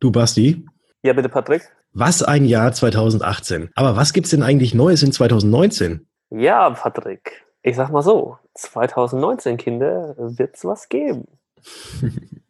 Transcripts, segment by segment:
Du Basti? Ja, bitte Patrick. Was ein Jahr 2018. Aber was gibt's denn eigentlich Neues in 2019? Ja, Patrick. Ich sag mal so, 2019, Kinder, wird's was geben.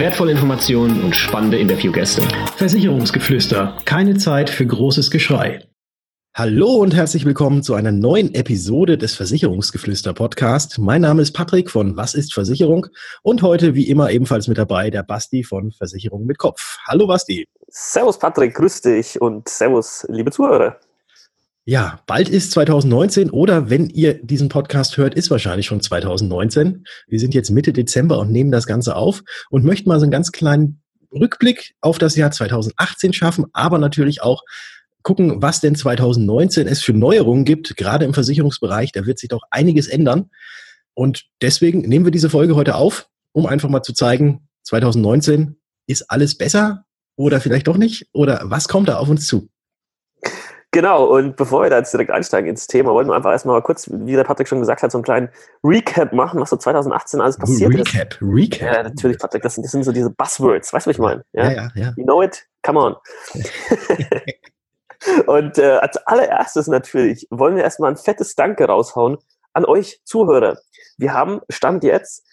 wertvolle Informationen und spannende Interviewgäste. Versicherungsgeflüster. Keine Zeit für großes Geschrei. Hallo und herzlich willkommen zu einer neuen Episode des Versicherungsgeflüster Podcast. Mein Name ist Patrick von Was ist Versicherung und heute wie immer ebenfalls mit dabei der Basti von Versicherung mit Kopf. Hallo Basti. Servus Patrick, grüß dich und servus liebe Zuhörer. Ja, bald ist 2019 oder wenn ihr diesen Podcast hört, ist wahrscheinlich schon 2019. Wir sind jetzt Mitte Dezember und nehmen das Ganze auf und möchten mal so einen ganz kleinen Rückblick auf das Jahr 2018 schaffen, aber natürlich auch gucken, was denn 2019 es für Neuerungen gibt, gerade im Versicherungsbereich. Da wird sich doch einiges ändern. Und deswegen nehmen wir diese Folge heute auf, um einfach mal zu zeigen, 2019 ist alles besser oder vielleicht doch nicht? Oder was kommt da auf uns zu? Genau, und bevor wir da jetzt direkt einsteigen ins Thema, wollten wir einfach erstmal mal kurz, wie der Patrick schon gesagt hat, so einen kleinen Recap machen, was so 2018 alles passiert Recap, ist. Recap. Ja, natürlich, Patrick, das sind, das sind so diese Buzzwords, weißt du, was ich meine? Ja, ja, ja. You know it? Come on. und äh, als allererstes natürlich wollen wir erstmal ein fettes Danke raushauen an euch Zuhörer. Wir haben, Stand jetzt,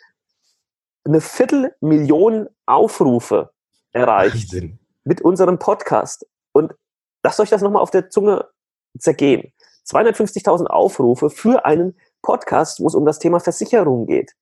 eine Viertelmillion Aufrufe erreicht Wahnsinn. mit unserem Podcast. Und lasst euch das nochmal auf der Zunge zergehen. 250.000 Aufrufe für einen Podcast, wo es um das Thema Versicherung geht.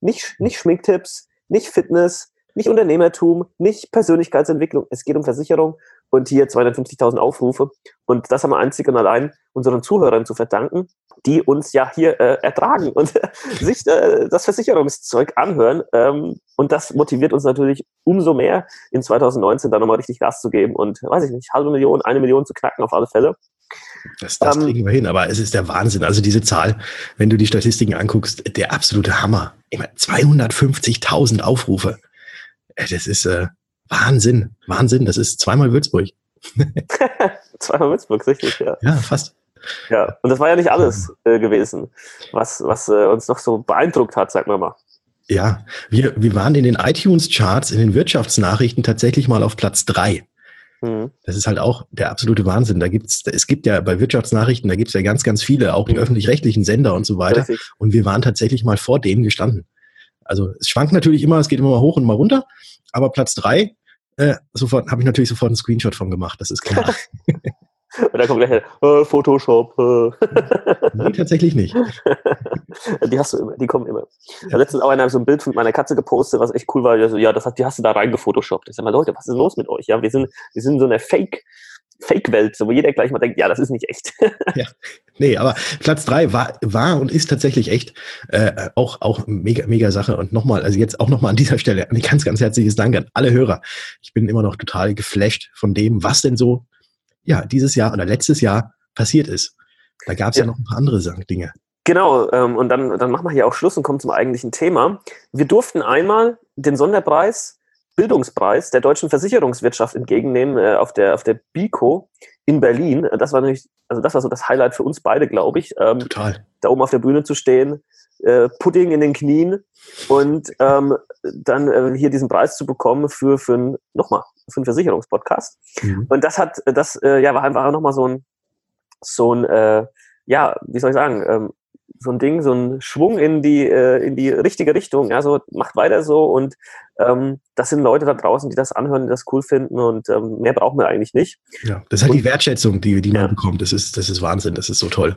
Nicht, nicht Schminktipps, nicht Fitness, nicht Unternehmertum, nicht Persönlichkeitsentwicklung. Es geht um Versicherung und hier 250.000 Aufrufe. Und das haben wir einzig und allein unseren Zuhörern zu verdanken, die uns ja hier äh, ertragen und sich äh, das Versicherungszeug anhören. Ähm, und das motiviert uns natürlich umso mehr, in 2019 da nochmal richtig Gas zu geben und, weiß ich nicht, halbe Million, eine Million zu knacken auf alle Fälle. Das, das Ähm, kriegen wir hin, aber es ist der Wahnsinn. Also diese Zahl, wenn du die Statistiken anguckst, der absolute Hammer. Immer 250.000 Aufrufe. Äh, Das ist äh, Wahnsinn, Wahnsinn. Das ist zweimal Würzburg. Zweimal Würzburg, richtig, ja. Ja, fast. Ja, und das war ja nicht alles äh, gewesen, was, was äh, uns noch so beeindruckt hat, sagen wir mal. Ja, wir, wir waren in den iTunes-Charts, in den Wirtschaftsnachrichten tatsächlich mal auf Platz drei. Mhm. Das ist halt auch der absolute Wahnsinn. Da gibt's, es gibt ja bei Wirtschaftsnachrichten, da gibt's ja ganz, ganz viele, auch die Mhm. öffentlich-rechtlichen Sender und so weiter. Richtig. Und wir waren tatsächlich mal vor denen gestanden. Also es schwankt natürlich immer, es geht immer mal hoch und mal runter, aber Platz drei, äh, sofort habe ich natürlich sofort einen Screenshot von gemacht, das ist klar. Und dann kommt gleich äh, Photoshop. Äh. nee, tatsächlich nicht. die hast du immer, die kommen immer. Ja. Letztens auch einer so ein Bild von meiner Katze gepostet, was echt cool war. Ja, das die hast du da reingefotoshoppt. Ich sag mal, Leute, was ist los mit euch? Ja, wir sind, wir sind in so einer Fake, Fake-Welt, so, wo jeder gleich mal denkt, ja, das ist nicht echt. Nee, aber Platz drei war, war und ist tatsächlich echt äh, auch, auch mega, mega Sache. Und nochmal, also jetzt auch nochmal an dieser Stelle ein ganz, ganz herzliches Dank an alle Hörer. Ich bin immer noch total geflasht von dem, was denn so ja, dieses Jahr oder letztes Jahr passiert ist. Da gab es ja. Ja. noch ein paar andere Dinge. Genau, ähm, und dann, dann machen wir hier auch Schluss und kommen zum eigentlichen Thema. Wir durften einmal den Sonderpreis, Bildungspreis der deutschen Versicherungswirtschaft entgegennehmen äh, auf der, auf der BICO in Berlin. Das war natürlich, also das war so das Highlight für uns beide, glaube ich. Ähm, Total. da oben auf der Bühne zu stehen, äh, Pudding in den Knien und ähm, dann äh, hier diesen Preis zu bekommen für, für ein, nochmal, für einen Versicherungspodcast. Mhm. Und das hat, das äh, ja, war einfach nochmal so ein, so ein, äh, ja, wie soll ich sagen, ähm, so ein Ding, so ein Schwung in die, äh, in die richtige Richtung. Ja, so macht weiter so und ähm, das sind Leute da draußen, die das anhören, die das cool finden und ähm, mehr brauchen wir eigentlich nicht. Ja, das ist halt Und- die Wertschätzung, die, die man Ja. bekommt. Das ist, das ist Wahnsinn. Das ist so toll.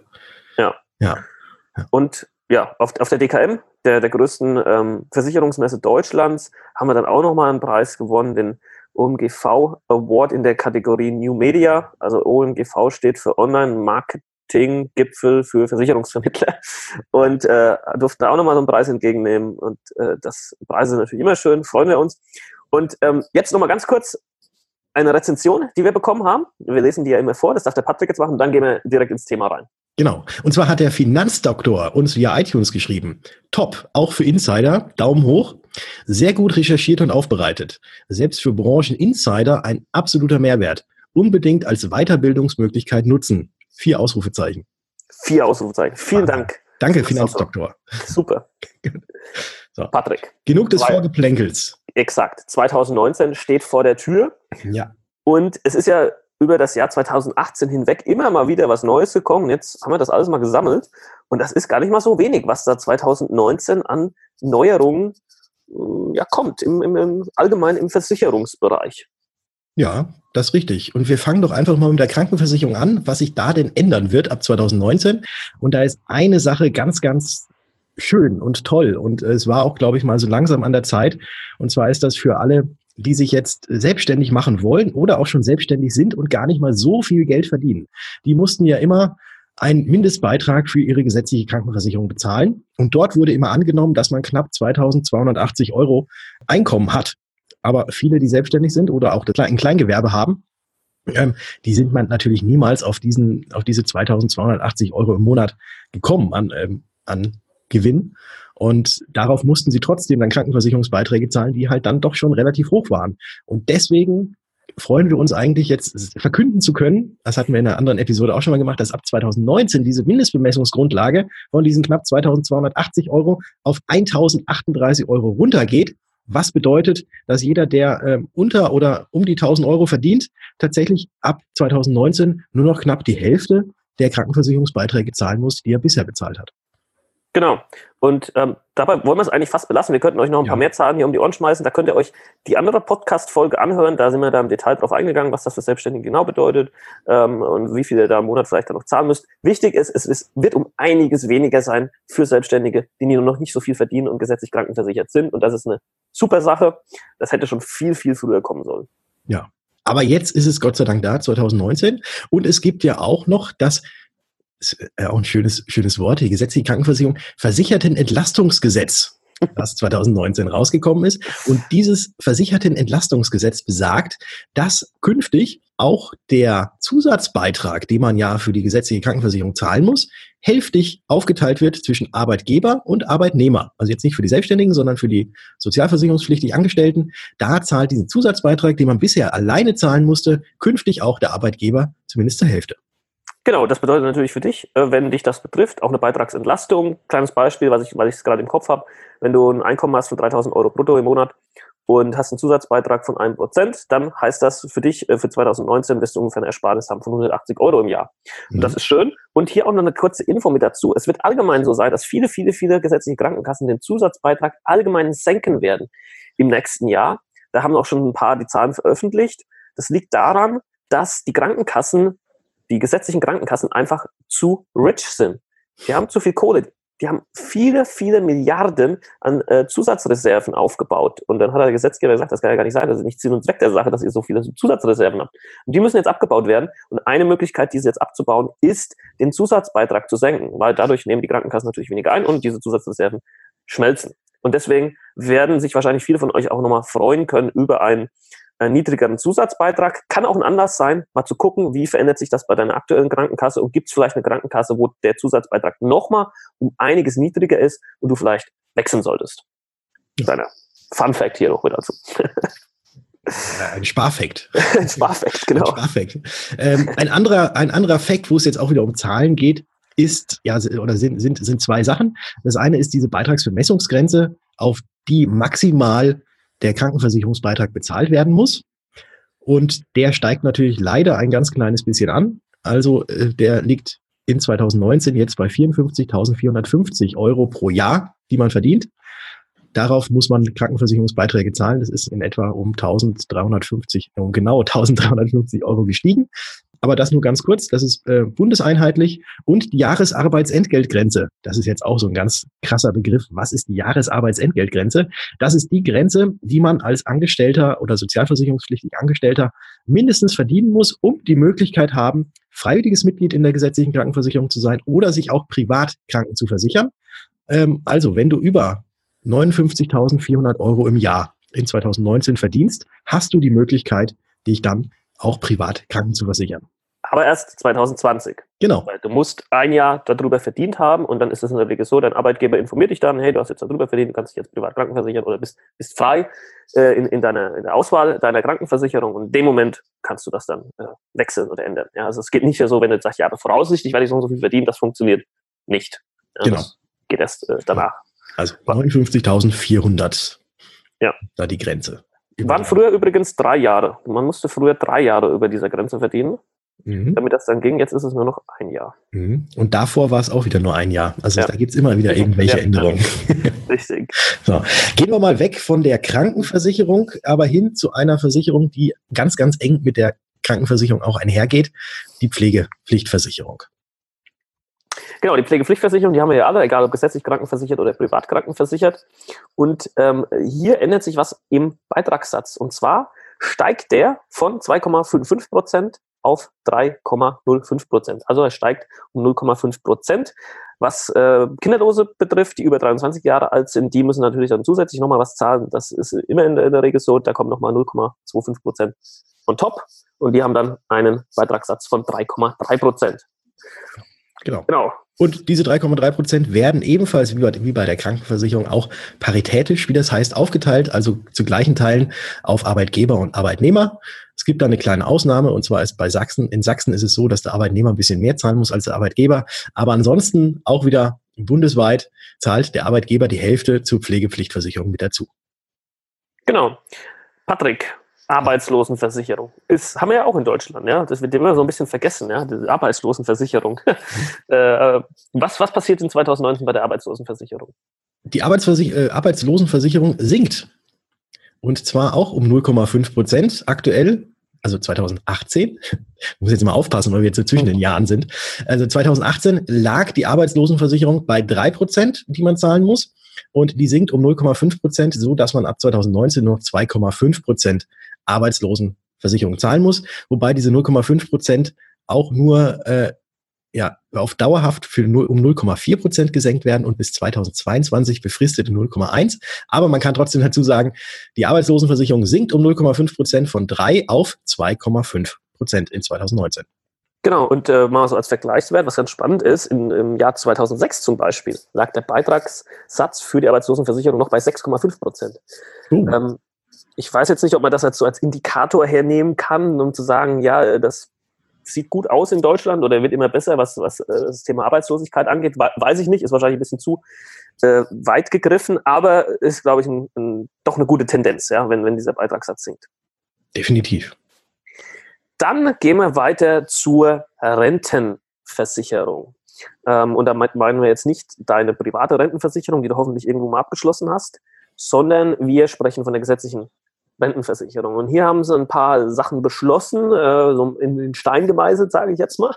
Ja. Ja. Und ja, auf, auf der DKM, der, der größten ähm, Versicherungsmesse Deutschlands, haben wir dann auch nochmal einen Preis gewonnen, den OMGV Award in der Kategorie New Media. Also OMGV steht für Online Marketing Gipfel für Versicherungsvermittler und äh, durften auch nochmal so einen Preis entgegennehmen. Und äh, das Preise sind natürlich immer schön, freuen wir uns. Und ähm, jetzt nochmal ganz kurz eine Rezension, die wir bekommen haben. Wir lesen die ja immer vor, das darf der Patrick jetzt machen, dann gehen wir direkt ins Thema rein. Genau. Und zwar hat der Finanzdoktor uns via iTunes geschrieben. Top, auch für Insider, Daumen hoch. Sehr gut recherchiert und aufbereitet. Selbst für Brancheninsider ein absoluter Mehrwert. Unbedingt als Weiterbildungsmöglichkeit nutzen. Vier Ausrufezeichen. Vier Ausrufezeichen. Vielen Dank. Danke, Finanzdoktor. Super. so. Patrick. Genug des Weil, Vorgeplänkels. Exakt. 2019 steht vor der Tür. Ja. Und es ist ja über das Jahr 2018 hinweg immer mal wieder was Neues gekommen. Jetzt haben wir das alles mal gesammelt. Und das ist gar nicht mal so wenig, was da 2019 an Neuerungen äh, ja, kommt, im, im, im allgemein im Versicherungsbereich. Ja, das ist richtig. Und wir fangen doch einfach mal mit der Krankenversicherung an, was sich da denn ändern wird ab 2019. Und da ist eine Sache ganz, ganz schön und toll. Und es war auch, glaube ich, mal so langsam an der Zeit. Und zwar ist das für alle, die sich jetzt selbstständig machen wollen oder auch schon selbstständig sind und gar nicht mal so viel Geld verdienen. Die mussten ja immer einen Mindestbeitrag für ihre gesetzliche Krankenversicherung bezahlen. Und dort wurde immer angenommen, dass man knapp 2280 Euro Einkommen hat. Aber viele, die selbstständig sind oder auch ein Kleingewerbe haben, ähm, die sind man natürlich niemals auf diesen, auf diese 2280 Euro im Monat gekommen an, ähm, an Gewinn. Und darauf mussten sie trotzdem dann Krankenversicherungsbeiträge zahlen, die halt dann doch schon relativ hoch waren. Und deswegen freuen wir uns eigentlich jetzt verkünden zu können, das hatten wir in einer anderen Episode auch schon mal gemacht, dass ab 2019 diese Mindestbemessungsgrundlage von diesen knapp 2280 Euro auf 1038 Euro runtergeht. Was bedeutet, dass jeder, der äh, unter oder um die 1000 Euro verdient, tatsächlich ab 2019 nur noch knapp die Hälfte der Krankenversicherungsbeiträge zahlen muss, die er bisher bezahlt hat. Genau. Und ähm, dabei wollen wir es eigentlich fast belassen. Wir könnten euch noch ein ja. paar mehr Zahlen hier um die Ohren schmeißen. Da könnt ihr euch die andere Podcast-Folge anhören. Da sind wir da im Detail drauf eingegangen, was das für Selbstständige genau bedeutet ähm, und wie viel ihr da im Monat vielleicht dann noch zahlen müsst. Wichtig ist, es ist, wird um einiges weniger sein für Selbstständige, die nur noch nicht so viel verdienen und gesetzlich krankenversichert sind. Und das ist eine super Sache. Das hätte schon viel, viel früher kommen sollen. Ja. Aber jetzt ist es Gott sei Dank da, 2019. Und es gibt ja auch noch das ist äh, auch ein schönes, schönes Wort, die gesetzliche Krankenversicherung, Versichertenentlastungsgesetz, das 2019 rausgekommen ist. Und dieses Versichertenentlastungsgesetz besagt, dass künftig auch der Zusatzbeitrag, den man ja für die gesetzliche Krankenversicherung zahlen muss, hälftig aufgeteilt wird zwischen Arbeitgeber und Arbeitnehmer. Also jetzt nicht für die Selbstständigen, sondern für die sozialversicherungspflichtig Angestellten. Da zahlt diesen Zusatzbeitrag, den man bisher alleine zahlen musste, künftig auch der Arbeitgeber zumindest zur Hälfte. Genau, das bedeutet natürlich für dich, äh, wenn dich das betrifft, auch eine Beitragsentlastung. Kleines Beispiel, was ich, weil ich es gerade im Kopf habe. Wenn du ein Einkommen hast von 3000 Euro brutto im Monat und hast einen Zusatzbeitrag von einem Prozent, dann heißt das für dich, äh, für 2019 wirst du ungefähr eine Ersparnis haben von 180 Euro im Jahr. Und mhm. das ist schön. Und hier auch noch eine kurze Info mit dazu. Es wird allgemein so sein, dass viele, viele, viele gesetzliche Krankenkassen den Zusatzbeitrag allgemein senken werden im nächsten Jahr. Da haben auch schon ein paar die Zahlen veröffentlicht. Das liegt daran, dass die Krankenkassen die gesetzlichen Krankenkassen einfach zu rich sind. Die haben zu viel Kohle. Die haben viele, viele Milliarden an äh, Zusatzreserven aufgebaut. Und dann hat der Gesetzgeber gesagt, das kann ja gar nicht sein. Das ist nicht Sinn und Zweck der Sache, dass ihr so viele Zusatzreserven habt. Und die müssen jetzt abgebaut werden. Und eine Möglichkeit, diese jetzt abzubauen, ist, den Zusatzbeitrag zu senken. Weil dadurch nehmen die Krankenkassen natürlich weniger ein und diese Zusatzreserven schmelzen. Und deswegen werden sich wahrscheinlich viele von euch auch nochmal freuen können über ein äh, niedrigeren Zusatzbeitrag. Kann auch ein Anlass sein, mal zu gucken, wie verändert sich das bei deiner aktuellen Krankenkasse und gibt es vielleicht eine Krankenkasse, wo der Zusatzbeitrag nochmal um einiges niedriger ist und du vielleicht wechseln solltest. Kleiner Fun Fact hier noch mit dazu. Ein Sparfakt. ein Sparfakt, genau. Ein, Sparfakt. Ähm, ein, anderer, ein anderer Fakt, wo es jetzt auch wieder um Zahlen geht, ist, ja, oder sind, sind, sind zwei Sachen. Das eine ist diese Beitragsvermessungsgrenze, auf die maximal der Krankenversicherungsbeitrag bezahlt werden muss. Und der steigt natürlich leider ein ganz kleines bisschen an. Also äh, der liegt in 2019 jetzt bei 54.450 Euro pro Jahr, die man verdient. Darauf muss man Krankenversicherungsbeiträge zahlen. Das ist in etwa um 1350, um genau 1350 Euro gestiegen. Aber das nur ganz kurz, das ist äh, bundeseinheitlich und die Jahresarbeitsentgeltgrenze. Das ist jetzt auch so ein ganz krasser Begriff. Was ist die Jahresarbeitsentgeltgrenze? Das ist die Grenze, die man als Angestellter oder sozialversicherungspflichtig Angestellter mindestens verdienen muss, um die Möglichkeit haben, freiwilliges Mitglied in der gesetzlichen Krankenversicherung zu sein oder sich auch privat kranken zu versichern. Ähm, also, wenn du über 59.400 Euro im Jahr in 2019 verdienst, hast du die Möglichkeit, dich dann auch privat kranken zu versichern. Aber erst 2020. Genau. Weil du musst ein Jahr darüber verdient haben und dann ist es in der Regel so, dein Arbeitgeber informiert dich dann, hey, du hast jetzt darüber verdient, du kannst dich jetzt privat krankenversichern oder bist, bist frei äh, in, in, deiner, in der Auswahl deiner Krankenversicherung und in dem Moment kannst du das dann äh, wechseln oder ändern. Ja, also es geht nicht so, wenn du sagst, ja, aber voraussichtlich werde ich so und so viel verdienen, das funktioniert nicht. Ja, Genau. Das geht erst äh, danach. Also 59.400. Ja. Da die Grenze. Waren früher übrigens drei Jahre. Man musste früher drei Jahre über dieser Grenze verdienen, Mhm. damit das dann ging. Jetzt ist es nur noch ein Jahr. Mhm. Und davor war es auch wieder nur ein Jahr. Also Ja. da gibt's immer wieder irgendwelche Ja. Änderungen. Richtig. So. Gehen wir mal weg von der Krankenversicherung, aber hin zu einer Versicherung, die ganz, ganz eng mit der Krankenversicherung auch einhergeht, die Pflegepflichtversicherung. Genau, die Pflegepflichtversicherung, die haben wir ja alle, egal ob gesetzlich krankenversichert oder privat krankenversichert. Und ähm, hier ändert sich was im Beitragssatz. Und zwar steigt der von 2,55 Prozent auf 3,05 Prozent. Also er steigt um 0,5 Prozent. Was äh, Kinderlose betrifft, die über 23 Jahre alt sind, die müssen natürlich dann zusätzlich nochmal was zahlen. Das ist immer in der, in der Regel so. Da kommt nochmal 0,25 Prozent on top. Und die haben dann einen Beitragssatz von 3,3 Prozent. Genau. Genau. Und diese 3,3 Prozent werden ebenfalls wie bei, wie bei der Krankenversicherung auch paritätisch, wie das heißt, aufgeteilt, also zu gleichen Teilen auf Arbeitgeber und Arbeitnehmer. Es gibt da eine kleine Ausnahme, und zwar ist bei Sachsen, in Sachsen ist es so, dass der Arbeitnehmer ein bisschen mehr zahlen muss als der Arbeitgeber. Aber ansonsten auch wieder bundesweit zahlt der Arbeitgeber die Hälfte zur Pflegepflichtversicherung mit dazu. Genau. Patrick, Arbeitslosenversicherung. Ist, haben wir ja auch in Deutschland, ja. Das wird immer so ein bisschen vergessen, ja. Die Arbeitslosenversicherung. äh, was, was passiert in 2019 bei der Arbeitslosenversicherung? Die Arbeitsversich äh, Arbeitslosenversicherung sinkt. Und zwar auch um 0,5 Prozent aktuell, also 2018. Ich muss jetzt mal aufpassen, weil wir jetzt so zwischen den Jahren sind. Also 2018 lag die Arbeitslosenversicherung bei 3 Prozent, die man zahlen muss. Und die sinkt um 0,5 Prozent, so dass man ab 2019 nur noch 2,5 Prozent Arbeitslosenversicherung zahlen muss. Wobei diese 0,5 Prozent auch nur äh, ja, auf dauerhaft für 0, um 0,4 Prozent gesenkt werden und bis 2022 befristet 0,1. Aber man kann trotzdem dazu sagen, die Arbeitslosenversicherung sinkt um 0,5 Prozent von 3 auf 2,5 Prozent in 2019. Genau, und äh, mal so als Vergleichswert, was ganz spannend ist, in, im Jahr 2006 zum Beispiel lag der Beitragssatz für die Arbeitslosenversicherung noch bei 6,5 Prozent. Uh, Ähm, ich weiß jetzt nicht, ob man das jetzt so als Indikator hernehmen kann, um zu sagen, ja, äh, das sieht gut aus in Deutschland oder wird immer besser, was, was äh, das Thema Arbeitslosigkeit angeht. We- Weiß ich nicht, ist wahrscheinlich ein bisschen zu äh, weit gegriffen, aber ist, glaube ich, ein, ein, doch eine gute Tendenz, ja, wenn, wenn dieser Beitragssatz sinkt. definitiv. Dann gehen wir weiter zur Rentenversicherung. Ähm, und da me- meinen wir jetzt nicht deine private Rentenversicherung, die du hoffentlich irgendwo mal abgeschlossen hast, sondern wir sprechen von der gesetzlichen Rentenversicherung. Und hier haben sie ein paar Sachen beschlossen, äh, so in den Stein gemeißelt, sage ich jetzt mal.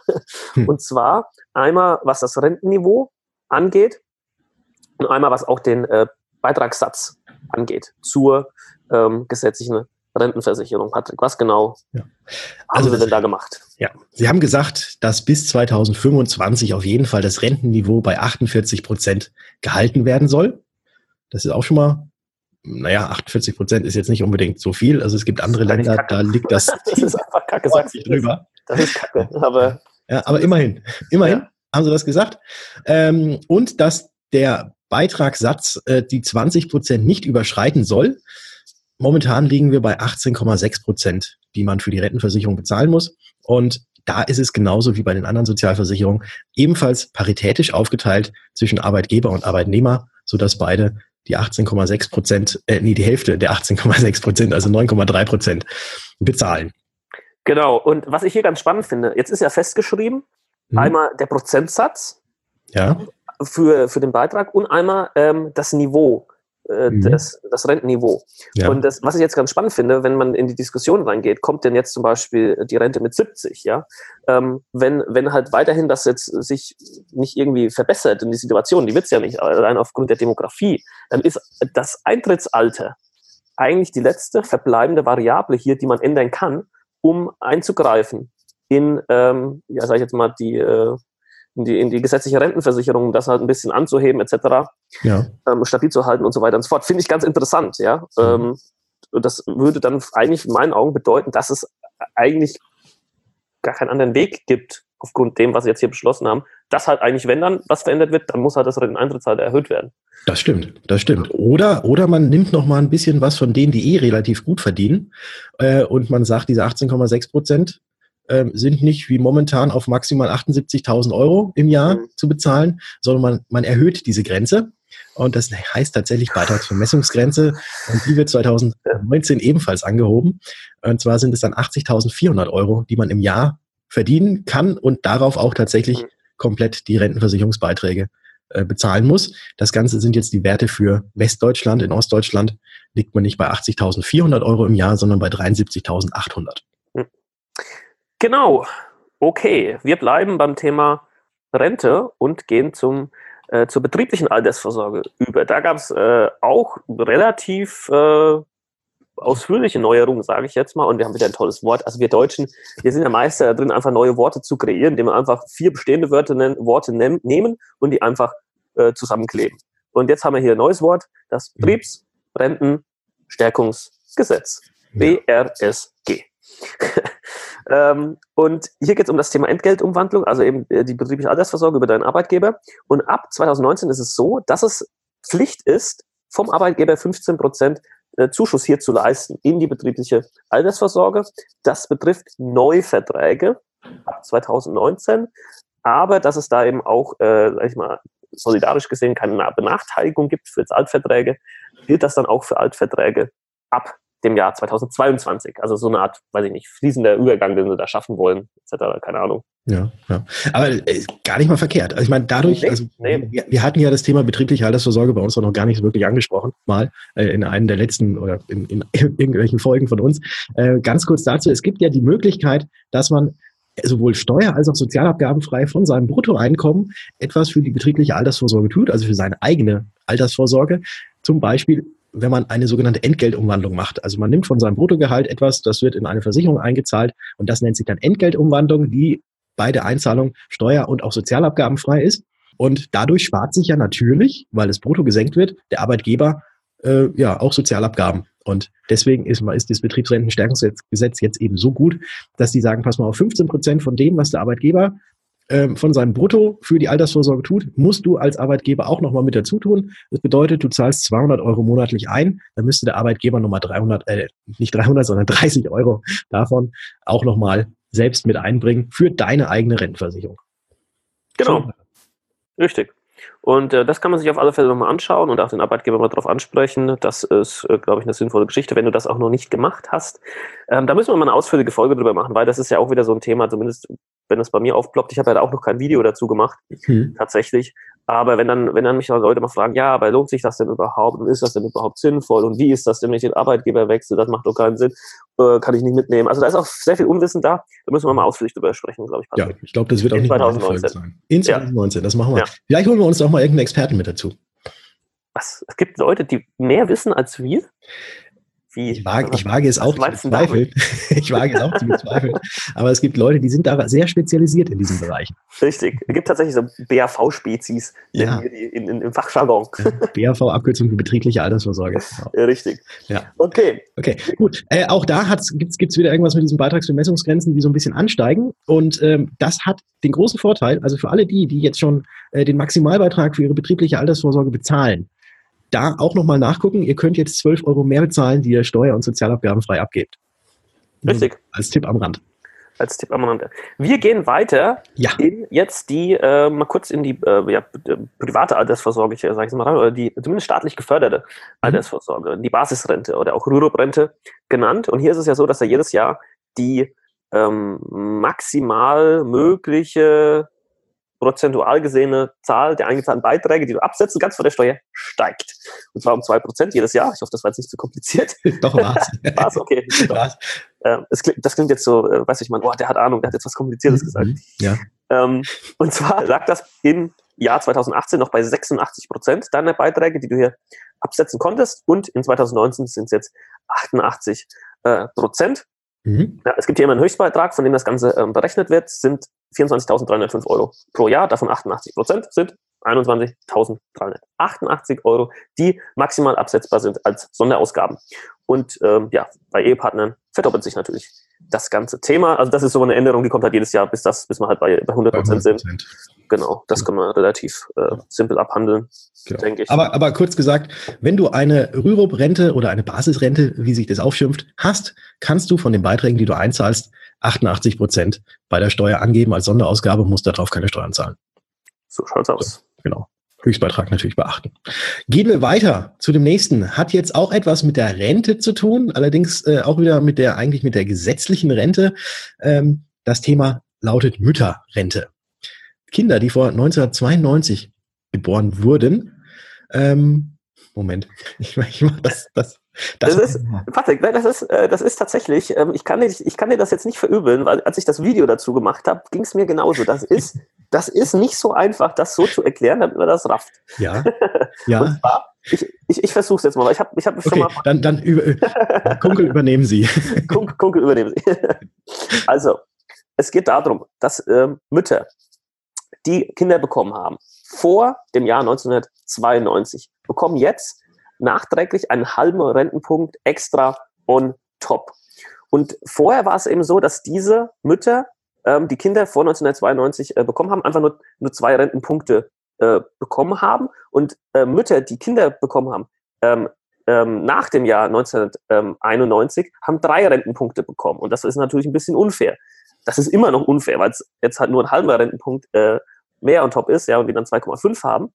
Hm. Und zwar einmal, was das Rentenniveau angeht und einmal, was auch den äh, Beitragssatz angeht zur ähm, gesetzlichen Rentenversicherung. Patrick, was genau Ja. haben Also Sie das- denn da gemacht? Ja, Sie haben gesagt, dass bis 2025 auf jeden Fall das Rentenniveau bei 48 Prozent gehalten werden soll. Das ist auch schon mal, naja, 48 Prozent ist jetzt nicht unbedingt so viel. Also es gibt andere Länder, da liegt das Das ist einfach kacke, sagst du. drüber. Das ist kacke. Aber Ja, aber immerhin, immerhin Ja. haben sie das gesagt. Ähm, und dass der Beitragssatz äh, die 20 Prozent nicht überschreiten soll. Momentan liegen wir bei 18,6 Prozent, die man für die Rentenversicherung bezahlen muss. Und da ist es genauso wie bei den anderen Sozialversicherungen ebenfalls paritätisch aufgeteilt zwischen Arbeitgeber und Arbeitnehmer, sodass beide die 18,6 Prozent, äh, nee, die Hälfte der 18,6 Prozent, also 9,3 Prozent bezahlen. genau. Und was ich hier ganz spannend finde, jetzt ist ja festgeschrieben, Hm? einmal der Prozentsatz Ja, für, für den Beitrag und einmal ähm, das Niveau, äh, Mhm. das, das Rentenniveau. ja. Und das, was ich jetzt ganz spannend finde, wenn man in die Diskussion reingeht, kommt denn jetzt zum Beispiel die Rente mit 70, ja? Ähm, wenn, wenn halt weiterhin das jetzt sich nicht irgendwie verbessert in die Situation, die wird's ja nicht, allein aufgrund der Demografie, dann ist das Eintrittsalter eigentlich die letzte verbleibende Variable hier, die man ändern kann, um einzugreifen in, ähm, ja, sag ich jetzt mal, die, äh, in die, in die gesetzliche Rentenversicherung, das halt ein bisschen anzuheben, etc ja. ähm, stabil zu halten und so weiter und so fort. Finde ich ganz interessant, ja. Mhm. Ähm, das würde dann eigentlich in meinen Augen bedeuten, dass es eigentlich gar keinen anderen Weg gibt, aufgrund dem, was sie jetzt hier beschlossen haben, dass halt eigentlich, wenn dann was verändert wird, dann muss halt das Renteneintrittsalter erhöht werden. Das stimmt, das stimmt. Oder, oder man nimmt noch mal ein bisschen was von denen, die eh relativ gut verdienen äh, und man sagt, diese 18,6 Prozent äh, sind nicht wie momentan auf maximal 78.000 Euro im Jahr mhm. zu bezahlen, sondern man, man erhöht diese Grenze. Und das heißt tatsächlich Beitragsvermessungsgrenze. Und die wird 2019 ebenfalls angehoben. Und zwar sind es dann 80.400 Euro, die man im Jahr verdienen kann und darauf auch tatsächlich mhm. komplett die Rentenversicherungsbeiträge äh, bezahlen muss. Das Ganze sind jetzt die Werte für Westdeutschland. In Ostdeutschland liegt man nicht bei 80.400 Euro im Jahr, sondern bei 73.800. Genau. Okay, wir bleiben beim Thema Rente und gehen zum, äh, zur betrieblichen Altersvorsorge über. Da gab es äh, auch relativ äh, ausführliche Neuerungen, sage ich jetzt mal, und wir haben wieder ein tolles Wort. Also wir Deutschen, wir sind ja Meister drin, einfach neue Worte zu kreieren, indem wir einfach vier bestehende Wörter nennen, Worte nehmen, nehmen und die einfach äh, zusammenkleben. Und jetzt haben wir hier ein neues Wort, das mhm. Betriebsrentenstärkungsgesetz. BRSG. ähm, und hier geht es um das Thema Entgeltumwandlung, also eben äh, die betriebliche Altersvorsorge über deinen Arbeitgeber. Und ab 2019 ist es so, dass es Pflicht ist, vom Arbeitgeber 15 Prozent äh, Zuschuss hier zu leisten in die betriebliche Altersvorsorge. Das betrifft Neuverträge ab 2019, aber dass es da eben auch, äh, sag ich mal, solidarisch gesehen keine Benachteiligung gibt für Altverträge, gilt das dann auch für Altverträge ab dem Jahr 2022. Also so eine Art, weiß ich nicht, fließender Übergang, den sie da schaffen wollen, etc. Keine Ahnung. Ja, ja. Aber äh, gar nicht mal verkehrt. Also ich meine, dadurch, nee, also nee. Wir, wir, hatten ja das Thema betriebliche Altersvorsorge bei uns noch gar nicht wirklich angesprochen, mal äh, in einem der letzten oder in, in, irgendwelchen Folgen von uns. Äh, ganz kurz dazu, es gibt ja die Möglichkeit, dass man sowohl steuer- als auch sozialabgabenfrei von seinem Bruttoeinkommen etwas für die betriebliche Altersvorsorge tut, also für seine eigene Altersvorsorge. Zum Beispiel wenn man eine sogenannte Entgeltumwandlung macht. Also man nimmt von seinem Bruttogehalt etwas, das wird in eine Versicherung eingezahlt und das nennt sich dann Entgeltumwandlung, die bei der Einzahlung steuer- und auch sozialabgabenfrei ist. Und dadurch spart sich ja natürlich, weil das Brutto gesenkt wird, der Arbeitgeber äh, ja auch Sozialabgaben. Und deswegen ist, ist das Betriebsrentenstärkungsgesetz jetzt eben so gut, dass die sagen, pass mal auf, 15 Prozent von dem, was der Arbeitgeber von seinem Brutto für die Altersvorsorge tut, musst du als Arbeitgeber auch nochmal mit dazu tun. Das bedeutet, du zahlst 200 Euro monatlich ein, dann müsste der Arbeitgeber nochmal 300, äh, nicht 300, sondern 30 Euro davon auch nochmal selbst mit einbringen für deine eigene Rentenversicherung. Genau. So. Richtig. Und äh, das kann man sich auf alle Fälle nochmal anschauen und auch den Arbeitgeber mal darauf ansprechen. Das ist, äh, glaube ich, eine sinnvolle Geschichte, wenn du das auch noch nicht gemacht hast. Ähm, da müssen wir mal eine ausführliche Folge drüber machen, weil das ist ja auch wieder so ein Thema, zumindest wenn es bei mir aufploppt. Ich habe ja auch noch kein Video dazu gemacht, mhm. tatsächlich. Aber wenn dann, wenn dann mich Leute mal fragen, ja, aber lohnt sich das denn überhaupt und ist das denn überhaupt sinnvoll und wie ist das denn, wenn ich den Arbeitgeber wechsle? Das macht doch keinen Sinn, äh, kann ich nicht mitnehmen. Also da ist auch sehr viel Unwissen da. Da müssen wir mal ausführlich drüber sprechen, glaube ich. Patrick. Ja, ich glaube, das wird auch In nicht 2019. sein. In 2019, ja. das machen wir. Ja. Vielleicht holen wir uns doch mal irgendeinen Experten mit dazu. Was? Es gibt Leute, die mehr wissen als wir? Wie, ich, wage, ich wage es auch zu bezweifeln. ich wage es auch zu bezweifeln. Aber es gibt Leute, die sind da sehr spezialisiert in diesem Bereich. Richtig. Es gibt tatsächlich so BAV-Spezies ja. in, in, im Fachjargon. Ja, BAV-Abkürzung für betriebliche Altersvorsorge. Ja, richtig. Ja. Okay. Okay, gut. Äh, auch da gibt es wieder irgendwas mit diesen Beitragsbemessungsgrenzen, die so ein bisschen ansteigen. Und ähm, das hat den großen Vorteil, also für alle die, die jetzt schon äh, den Maximalbeitrag für ihre betriebliche Altersvorsorge bezahlen, da auch nochmal nachgucken. Ihr könnt jetzt 12 Euro mehr bezahlen, die ihr Steuer- und Sozialabgaben frei abgebt. Richtig. Als Tipp am Rand. Als Tipp am Rand. Wir gehen weiter ja. in jetzt die, äh, mal kurz in die äh, ja, private Altersvorsorge, sag ich mal, oder die zumindest staatlich geförderte mhm. Altersvorsorge, die Basisrente oder auch Rürup-Rente genannt. Und hier ist es ja so, dass da jedes Jahr die ähm, maximal mögliche prozentual gesehene Zahl der eingezahlten Beiträge, die du absetzen kannst von der Steuer, steigt. Und zwar um zwei Prozent jedes Jahr. Ich hoffe, das war jetzt nicht zu kompliziert. Doch, war's. war's, okay. War's. Das, klingt, das klingt jetzt so, äh, weiß ich mal, oh, der hat Ahnung, der hat jetzt was Kompliziertes mhm. gesagt. Ja. Ähm, und zwar lag das im Jahr 2018 noch bei 86 Prozent deiner Beiträge, die du hier absetzen konntest. Und in 2019 sind es jetzt 88 äh, Prozent. Mhm. Ja, es gibt hier immer einen Höchstbeitrag, von dem das Ganze ähm, berechnet wird, sind 24.305 Euro pro Jahr, davon 88 Prozent sind 21.388 Euro, die maximal absetzbar sind als Sonderausgaben. Und ähm, ja, bei Ehepartnern verdoppelt sich natürlich das ganze Thema. Also das ist so eine Änderung, die kommt halt jedes Jahr, bis das, bis wir halt bei, bei 100 Prozent sind. Genau, das kann man relativ äh, simpel abhandeln, genau. denke ich. Aber, aber kurz gesagt, wenn du eine Rürup-Rente oder eine Basisrente, wie sich das aufschimpft, hast, kannst du von den Beiträgen, die du einzahlst, 88 Prozent bei der Steuer angeben als Sonderausgabe, musst darauf keine Steuern zahlen. So schaut's aus. Genau. Höchstbeitrag natürlich beachten. Gehen wir weiter zu dem nächsten. Hat jetzt auch etwas mit der Rente zu tun, allerdings äh, auch wieder mit der, eigentlich mit der gesetzlichen Rente. Ähm, das Thema lautet Mütterrente. Kinder, die vor 1992 geboren wurden, ähm, Moment, ich, ich mache das, das das, das ist, Patrick, das ist, äh, das ist tatsächlich, ähm, ich kann, dir, ich kann dir das jetzt nicht verübeln, weil als ich das Video dazu gemacht habe, ging es mir genauso. Das ist, das ist nicht so einfach, das so zu erklären, damit man das rafft. Ja. ja. Zwar, ich, ich, ich versuche es jetzt mal, weil ich habe ich hab okay, schon mal. Dann, dann über, Kunkel übernehmen Sie. Kunkel, Kunkel übernehmen Sie. also, es geht darum, dass ähm, Mütter, die Kinder bekommen haben, vor dem Jahr 1992, bekommen jetzt nachträglich einen halben Rentenpunkt extra on top. Und vorher war es eben so, dass diese Mütter, ähm, die Kinder vor 1992 äh, bekommen haben, einfach nur, nur zwei Rentenpunkte äh, bekommen haben. Und äh, Mütter, die Kinder bekommen haben, ähm, ähm, nach dem Jahr 1991 haben drei Rentenpunkte bekommen. Und das ist natürlich ein bisschen unfair. Das ist immer noch unfair, weil es jetzt halt nur ein halber Rentenpunkt äh, mehr on top ist, ja, und die dann 2,5 haben.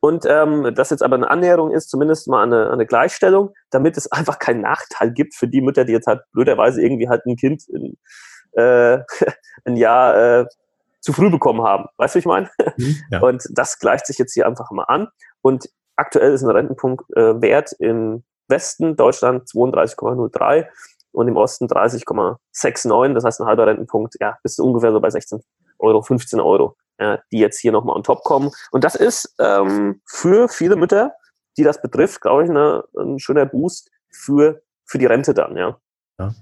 Und ähm, das jetzt aber eine Annäherung ist, zumindest mal eine, eine Gleichstellung, damit es einfach keinen Nachteil gibt für die Mütter, die jetzt halt blöderweise irgendwie halt ein Kind in, äh, ein Jahr äh, zu früh bekommen haben. Weißt du, wie ich meine? Mhm, ja. Und das gleicht sich jetzt hier einfach mal an. Und aktuell ist ein Rentenpunktwert äh, im Westen Deutschland 32,03 und im Osten 30,69. Das heißt, ein halber Rentenpunkt, ja, bis ungefähr so bei 16 Euro, 15 Euro äh, die jetzt hier nochmal on top kommen. Und das ist ähm, für viele Mütter, die das betrifft, glaube ich, eine, ein schöner Boost für, für die Rente dann, ja. ja.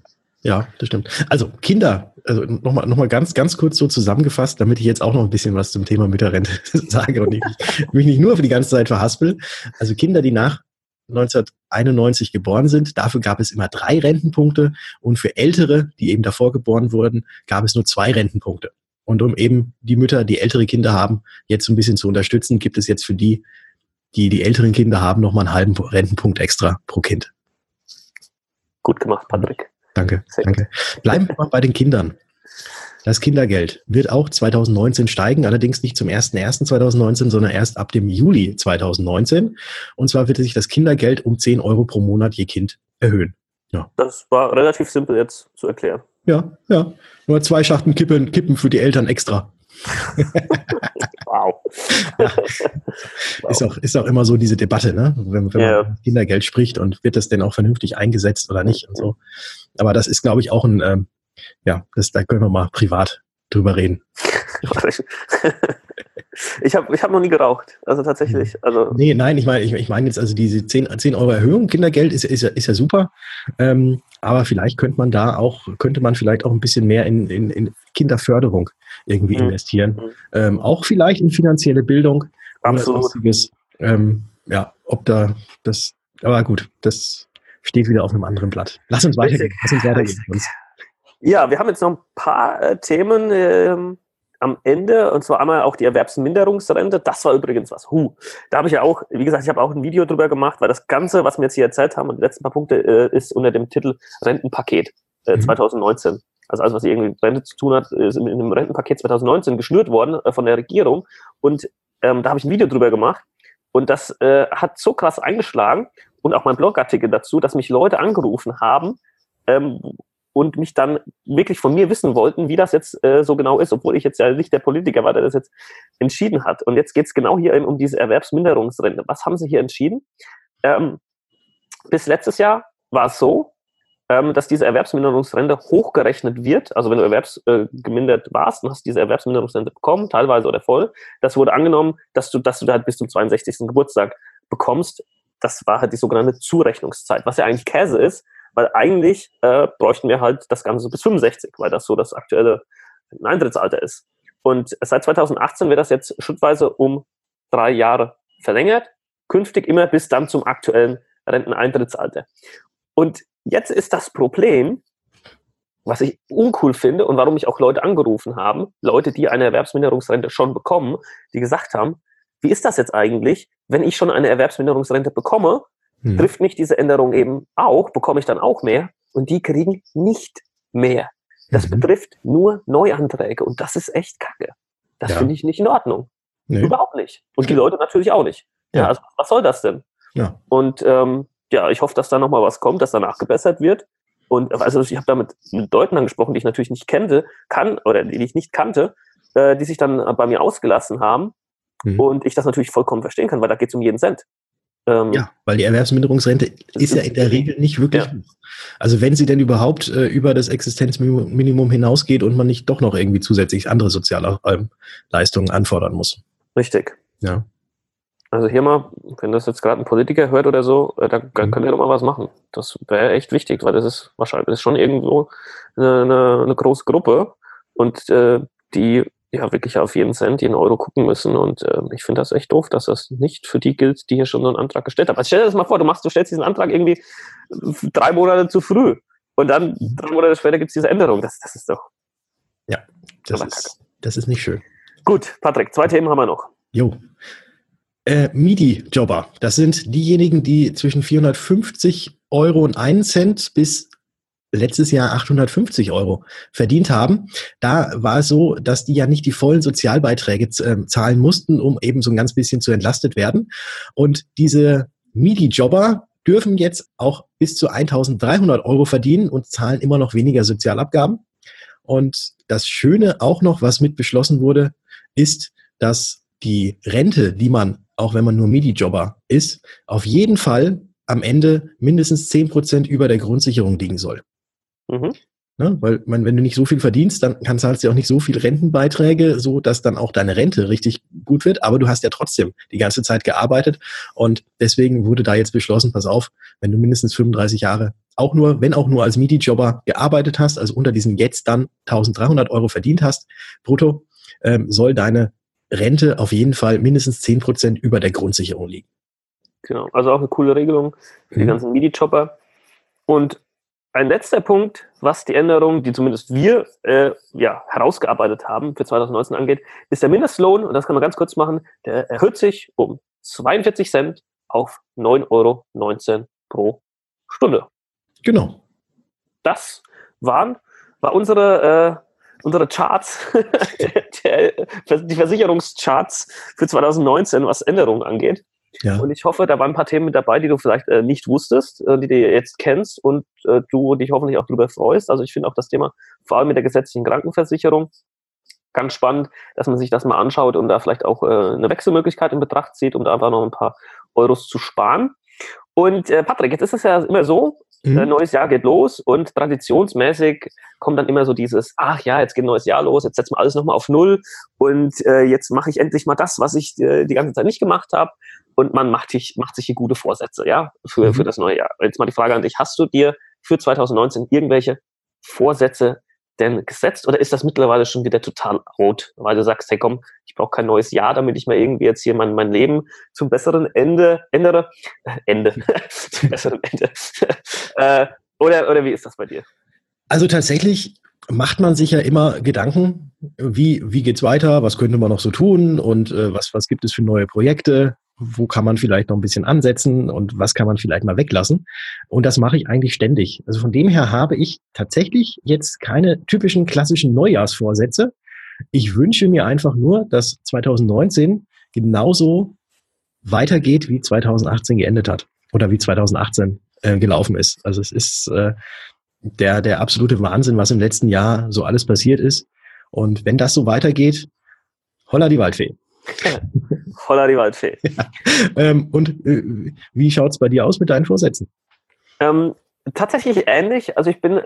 Ja, das stimmt. Also Kinder, also nochmal noch mal ganz, ganz kurz so zusammengefasst, damit ich jetzt auch noch ein bisschen was zum Thema Mütterrente sage und nicht, mich nicht nur für die ganze Zeit verhaspel. Also Kinder, die nach 1991 geboren sind, dafür gab es immer drei Rentenpunkte und für Ältere, die eben davor geboren wurden, gab es nur zwei Rentenpunkte. Und um eben die Mütter, die ältere Kinder haben, jetzt ein bisschen zu unterstützen, gibt es jetzt für die, die die älteren Kinder haben, nochmal einen halben Rentenpunkt extra pro Kind. Gut gemacht, Patrick. Danke, Sehr danke. Bleiben wir mal bei den Kindern. Das Kindergeld wird auch 2019 steigen, allerdings nicht zum 01.01.2019, sondern erst ab dem Juli 2019. Und zwar wird sich das Kindergeld um 10 Euro pro Monat je Kind erhöhen. Ja. Das war relativ simpel jetzt zu erklären. Ja, ja. Nur zwei Schachten Kippen, Kippen für die Eltern extra. wow. Ja. Ist, auch, ist auch immer so diese Debatte, ne? wenn, wenn yeah. man Kindergeld spricht und wird das denn auch vernünftig eingesetzt oder nicht und so. Aber das ist, glaube ich, auch ein, ähm, ja, das, da können wir mal privat drüber reden. ich habe ich hab noch nie geraucht. Also tatsächlich. Mhm. Also nee, nein, ich meine ich, ich mein jetzt also diese 10, 10 Euro Erhöhung Kindergeld ist, ist, ist ja super. Ähm, aber vielleicht könnte man da auch, könnte man vielleicht auch ein bisschen mehr in, in, in Kinderförderung irgendwie mhm. investieren. Mhm. Ähm, auch vielleicht in finanzielle Bildung. Absolut. Ähm, ja, ob da das, aber gut, das steht wieder auf einem anderen Blatt. Lass uns weitergehen. Lass uns weitergehen. Ja, wir haben jetzt noch ein paar äh, Themen. Ähm am Ende, und zwar einmal auch die Erwerbsminderungsrente. Das war übrigens was. Huh. Da habe ich ja auch, wie gesagt, ich habe auch ein Video drüber gemacht, weil das Ganze, was wir jetzt hier erzählt haben, und die letzten paar Punkte, äh, ist unter dem Titel Rentenpaket äh, mhm. 2019. Also alles, was irgendwie mit Rente zu tun hat, ist in, in dem Rentenpaket 2019 geschnürt worden äh, von der Regierung. Und ähm, da habe ich ein Video drüber gemacht. Und das äh, hat so krass eingeschlagen und auch mein Blogartikel dazu, dass mich Leute angerufen haben, ähm, und mich dann wirklich von mir wissen wollten, wie das jetzt äh, so genau ist, obwohl ich jetzt ja nicht der Politiker war, der das jetzt entschieden hat. Und jetzt geht es genau hier um diese Erwerbsminderungsrente. Was haben sie hier entschieden? Ähm, bis letztes Jahr war es so, ähm, dass diese Erwerbsminderungsrente hochgerechnet wird. Also wenn du erwerbsgemindert äh, warst und hast diese Erwerbsminderungsrente bekommen, teilweise oder voll, das wurde angenommen, dass du, dass du da halt bis zum 62. Geburtstag bekommst. Das war halt die sogenannte Zurechnungszeit, was ja eigentlich Käse ist, weil eigentlich äh, bräuchten wir halt das Ganze bis 65, weil das so das aktuelle Eintrittsalter ist. Und seit 2018 wird das jetzt schrittweise um drei Jahre verlängert, künftig immer bis dann zum aktuellen Renteneintrittsalter. Und jetzt ist das Problem, was ich uncool finde und warum mich auch Leute angerufen haben, Leute, die eine Erwerbsminderungsrente schon bekommen, die gesagt haben, wie ist das jetzt eigentlich, wenn ich schon eine Erwerbsminderungsrente bekomme, hm. trifft mich diese Änderung eben auch, bekomme ich dann auch mehr und die kriegen nicht mehr. Das mhm. betrifft nur Neuanträge und das ist echt kacke. Das ja. finde ich nicht in Ordnung. Nee. Überhaupt nicht. Und die Leute natürlich auch nicht. Ja, ja also was soll das denn? Ja. Und ähm, ja, ich hoffe, dass da nochmal was kommt, dass danach gebessert wird. Und also ich habe da mit, mit Leuten angesprochen, die ich natürlich nicht kannte, kann oder die ich nicht kannte, äh, die sich dann bei mir ausgelassen haben. Mhm. Und ich das natürlich vollkommen verstehen kann, weil da geht es um jeden Cent. Ähm, ja, weil die Erwerbsminderungsrente ist ja in der Regel nicht wirklich ja. Also wenn sie denn überhaupt äh, über das Existenzminimum hinausgeht und man nicht doch noch irgendwie zusätzlich andere soziale äh, Leistungen anfordern muss. Richtig. Ja. Also hier mal, wenn das jetzt gerade ein Politiker hört oder so, äh, da, da mhm. könnt ihr doch mal was machen. Das wäre echt wichtig, weil das ist wahrscheinlich das ist schon irgendwo eine, eine, eine große Gruppe und äh, die ja wirklich auf jeden Cent, jeden Euro gucken müssen. Und äh, ich finde das echt doof, dass das nicht für die gilt, die hier schon so einen Antrag gestellt haben. Also stell dir das mal vor, du machst, du stellst diesen Antrag irgendwie drei Monate zu früh und dann drei Monate später gibt es diese Änderung. Das, das ist doch. Ja, das ist, das ist nicht schön. Gut, Patrick, zwei Themen haben wir noch. Jo. Äh, MIDI-Jobber, das sind diejenigen, die zwischen 450 Euro und 1 Cent bis letztes Jahr 850 Euro verdient haben. Da war es so, dass die ja nicht die vollen Sozialbeiträge äh, zahlen mussten, um eben so ein ganz bisschen zu entlastet werden. Und diese MIDI-Jobber dürfen jetzt auch bis zu 1300 Euro verdienen und zahlen immer noch weniger Sozialabgaben. Und das Schöne auch noch, was mit beschlossen wurde, ist, dass die Rente, die man, auch wenn man nur MIDI-Jobber ist, auf jeden Fall am Ende mindestens 10 Prozent über der Grundsicherung liegen soll. Mhm. Ne? Weil, man, wenn du nicht so viel verdienst, dann kann, zahlst du auch nicht so viel Rentenbeiträge, so dass dann auch deine Rente richtig gut wird. Aber du hast ja trotzdem die ganze Zeit gearbeitet. Und deswegen wurde da jetzt beschlossen, pass auf, wenn du mindestens 35 Jahre auch nur, wenn auch nur als MIDI-Jobber gearbeitet hast, also unter diesen jetzt dann 1300 Euro verdient hast, brutto, ähm, soll deine Rente auf jeden Fall mindestens 10 Prozent über der Grundsicherung liegen. Genau, also auch eine coole Regelung für mhm. die ganzen MIDI-Jobber. Und ein letzter Punkt, was die Änderung, die zumindest wir äh, ja, herausgearbeitet haben für 2019 angeht, ist der Mindestlohn, und das kann man ganz kurz machen, der erhöht sich um 42 Cent auf 9,19 Euro pro Stunde. Genau. Das waren, war unsere, äh, unsere Charts, die Versicherungscharts für 2019, was Änderungen angeht. Ja. Und ich hoffe, da waren ein paar Themen mit dabei, die du vielleicht äh, nicht wusstest, äh, die du jetzt kennst und äh, du dich hoffentlich auch darüber freust. Also ich finde auch das Thema vor allem mit der gesetzlichen Krankenversicherung ganz spannend, dass man sich das mal anschaut und da vielleicht auch äh, eine Wechselmöglichkeit in Betracht zieht, um da einfach noch ein paar Euros zu sparen. Und äh, Patrick, jetzt ist es ja immer so, mhm. ein neues Jahr geht los und traditionsmäßig kommt dann immer so dieses, ach ja, jetzt geht ein neues Jahr los, jetzt setzen wir alles nochmal auf Null und äh, jetzt mache ich endlich mal das, was ich äh, die ganze Zeit nicht gemacht habe und man macht sich, macht sich hier gute Vorsätze, ja, für, mhm. für das neue Jahr. Jetzt mal die Frage an dich, hast du dir für 2019 irgendwelche Vorsätze denn gesetzt oder ist das mittlerweile schon wieder total rot, weil du sagst, hey komm, ich brauche kein neues Jahr, damit ich mal irgendwie jetzt hier mein, mein Leben zum besseren Ende ändere? Äh, Ende. zum besseren Ende. äh, oder, oder wie ist das bei dir? Also tatsächlich macht man sich ja immer Gedanken, wie, wie geht's weiter, was könnte man noch so tun und äh, was, was gibt es für neue Projekte, wo kann man vielleicht noch ein bisschen ansetzen und was kann man vielleicht mal weglassen. Und das mache ich eigentlich ständig. Also von dem her habe ich tatsächlich jetzt keine typischen klassischen Neujahrsvorsätze. Ich wünsche mir einfach nur, dass 2019 genauso weitergeht, wie 2018 geendet hat oder wie 2018 äh, gelaufen ist. Also es ist äh, der, der absolute Wahnsinn, was im letzten Jahr so alles passiert ist. Und wenn das so weitergeht, holla die Waldfee. Holla die Waldfee. Ja. Ähm, und äh, wie schaut es bei dir aus mit deinen Vorsätzen? Ähm, tatsächlich ähnlich. Also ich bin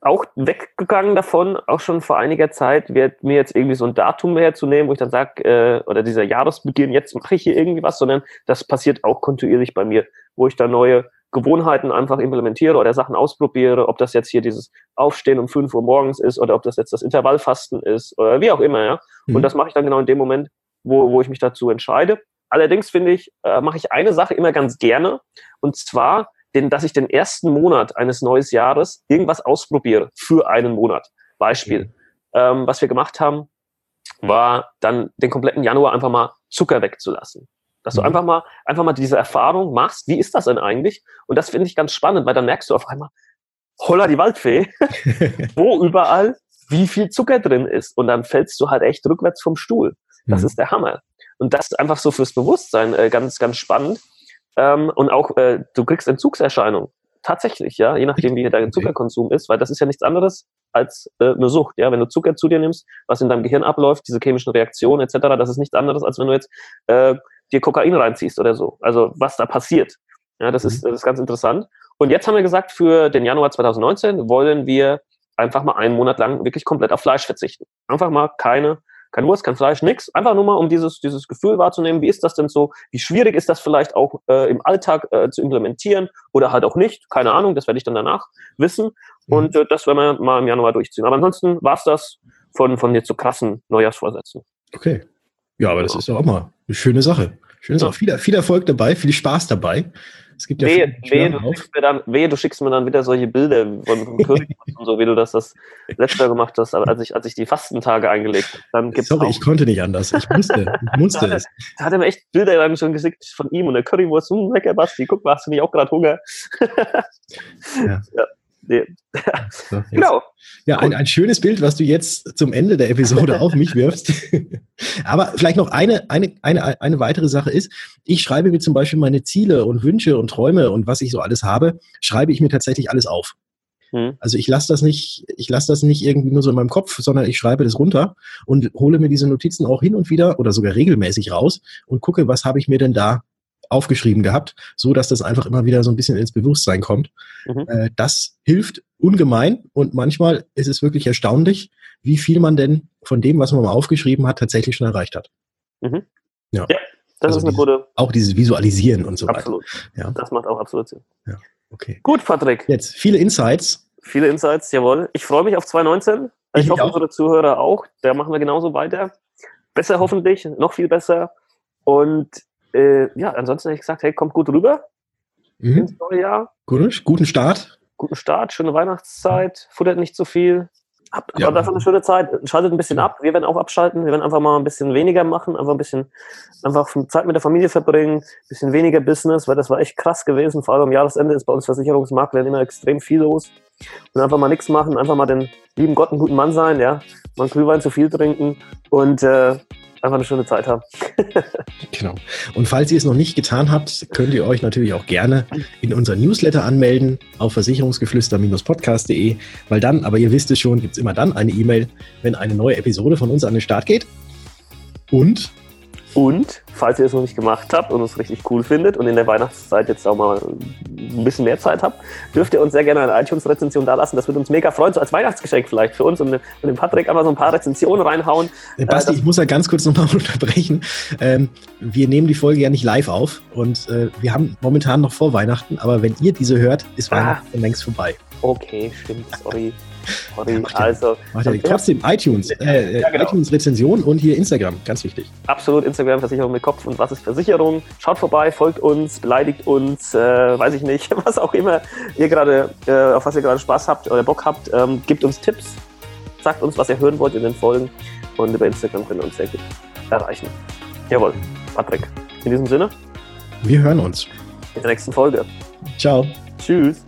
auch weggegangen davon, auch schon vor einiger Zeit, wird mir jetzt irgendwie so ein Datum herzunehmen, wo ich dann sage, äh, oder dieser Jahresbeginn, jetzt mache ich hier irgendwie was, sondern das passiert auch kontinuierlich bei mir, wo ich da neue Gewohnheiten einfach implementiere oder Sachen ausprobiere, ob das jetzt hier dieses Aufstehen um 5 Uhr morgens ist oder ob das jetzt das Intervallfasten ist oder wie auch immer, ja. Mhm. Und das mache ich dann genau in dem Moment, wo, wo ich mich dazu entscheide. Allerdings finde ich, äh, mache ich eine Sache immer ganz gerne. Und zwar, den, dass ich den ersten Monat eines neues Jahres irgendwas ausprobiere für einen Monat. Beispiel. Ähm, was wir gemacht haben, war dann den kompletten Januar einfach mal Zucker wegzulassen. Dass du Mhm. einfach mal, einfach mal diese Erfahrung machst, wie ist das denn eigentlich? Und das finde ich ganz spannend, weil dann merkst du auf einmal, holla die Waldfee, wo überall wie viel Zucker drin ist. Und dann fällst du halt echt rückwärts vom Stuhl. Das Mhm. ist der Hammer. Und das ist einfach so fürs Bewusstsein äh, ganz, ganz spannend. Ähm, und auch, äh, du kriegst Entzugserscheinungen. Tatsächlich, ja, je nachdem, wie dein. Zuckerkonsum ist, weil das ist ja nichts anderes als äh, eine Sucht. Ja, wenn du Zucker zu dir nimmst, was in deinem Gehirn abläuft, diese chemischen Reaktionen etc., das ist nichts anderes, als wenn du jetzt äh, dir Kokain reinziehst oder so. Also was da passiert. Ja, das, ist, das ist ganz interessant. Und jetzt haben wir gesagt, für den Januar 2019 wollen wir einfach mal einen Monat lang wirklich komplett auf Fleisch verzichten. Einfach mal keine, kein Wurst, kein Fleisch, nix. Einfach nur mal, um dieses, dieses Gefühl wahrzunehmen, wie ist das denn so? Wie schwierig ist das vielleicht auch äh, im Alltag äh, zu implementieren oder halt auch nicht? Keine Ahnung, das werde ich dann danach wissen. Und äh, das werden wir mal im Januar durchziehen. Aber ansonsten war's das von, von jetzt so krassen Neujahrsvorsätzen. Okay. Ja, aber das ist doch auch mal eine schöne Sache. Schöne Sache. Viel, viel Erfolg dabei, viel Spaß dabei. Es gibt ja Wehe, wehe, du schickst mir dann, wehe, du schickst mir dann wieder solche Bilder von, von Currywurst und so, wie du das das letzte Mal gemacht hast, aber als ich, als ich die Fastentage eingelegt habe. Dann gibt's Sorry, auch, ich konnte nicht anders. Ich musste. Ich musste es. da hat er mir echt Bilder dann schon geschickt von ihm und der Currywurst. Hm, lecker, Basti, guck mal, hast du nicht auch gerade Hunger? Ja. ja. Nee. So. Genau. Ja, ein, ein schönes Bild, was du jetzt zum Ende der Episode auf mich wirfst. Aber vielleicht noch eine, eine, eine, eine weitere Sache ist, ich schreibe mir zum Beispiel meine Ziele und Wünsche und Träume und was ich so alles habe, schreibe ich mir tatsächlich alles auf. Hm. Also ich lasse das nicht, ich lasse das nicht irgendwie nur so in meinem Kopf, sondern ich schreibe das runter und hole mir diese Notizen auch hin und wieder oder sogar regelmäßig raus und gucke, was habe ich mir denn da aufgeschrieben gehabt, so dass das einfach immer wieder so ein bisschen ins Bewusstsein kommt. Mhm. Äh, das hilft ungemein und manchmal ist es wirklich erstaunlich, wie viel man denn von dem, was man mal aufgeschrieben hat, tatsächlich schon erreicht hat. Mhm. Ja. Ja, Das Also ist eine gute, Auch dieses Visualisieren und so weiter. absolut. Ja. Das macht auch absolut Sinn. Okay. Gut, Patrick. Jetzt viele Insights. Viele Insights, jawohl. Ich freue mich auf 2019. Ich, Ich hoffe, auch. unsere Zuhörer auch. Da machen wir genauso weiter. Besser hoffentlich, noch viel besser. Und äh, ja, ansonsten hätte ich gesagt, hey, kommt gut rüber Mhm. ins neue Jahr. Gut, guten Start. Guten Start, schöne Weihnachtszeit, futtert nicht zu viel. Habt Ja. aber dafür eine schöne Zeit. Schaltet ein bisschen ab. Wir werden auch abschalten. Wir werden einfach mal ein bisschen weniger machen, einfach ein bisschen einfach Zeit mit der Familie verbringen, ein bisschen weniger Business, weil das war echt krass gewesen. Vor allem am Jahresende ist bei uns Versicherungsmaklern immer extrem viel los. Und einfach mal nichts machen, einfach mal den lieben Gott einen guten Mann sein, ja. Mal einen Glühwein zu viel trinken und äh, einfach eine schöne Zeit haben. Genau. Und falls ihr es noch nicht getan habt, könnt ihr euch natürlich auch gerne in unser Newsletter anmelden auf versicherungsgeflüster-podcast.de, weil dann, aber ihr wisst es schon, gibt es immer dann eine E-Mail, wenn eine neue Episode von uns an den Start geht. Und Und, falls ihr es noch nicht gemacht habt und es richtig cool findet und in der Weihnachtszeit jetzt auch mal ein bisschen mehr Zeit habt, dürft ihr uns sehr gerne eine iTunes-Rezension dalassen. Das würde uns mega freuen, so als Weihnachtsgeschenk vielleicht für uns und, und dem Patrick einfach so ein paar Rezensionen reinhauen. äh, Basti, das- ich muss ja ganz kurz nochmal unterbrechen. Ähm, wir nehmen die Folge ja nicht live auf und äh, wir haben momentan noch vor Weihnachten, aber wenn ihr diese hört, ist Ah. Weihnachten schon längst vorbei. Okay, stimmt, sorry. Sorry, Ja, macht ja also Macht ja trotzdem iTunes, äh, Ja, genau. iTunes-Rezension und hier Instagram, ganz wichtig. absolut Instagram, Versicherung mit Kopf und was ist Versicherung. Schaut vorbei, folgt uns, beleidigt uns, äh, weiß ich nicht, was auch immer ihr gerade, äh, auf was ihr gerade Spaß habt oder Bock habt. Ähm, gebt uns Tipps, sagt uns, was ihr hören wollt in den Folgen und über Instagram könnt ihr uns sehr gut erreichen. Jawohl, Patrick. In diesem Sinne, Wir hören uns. in der nächsten Folge. Ciao. Tschüss.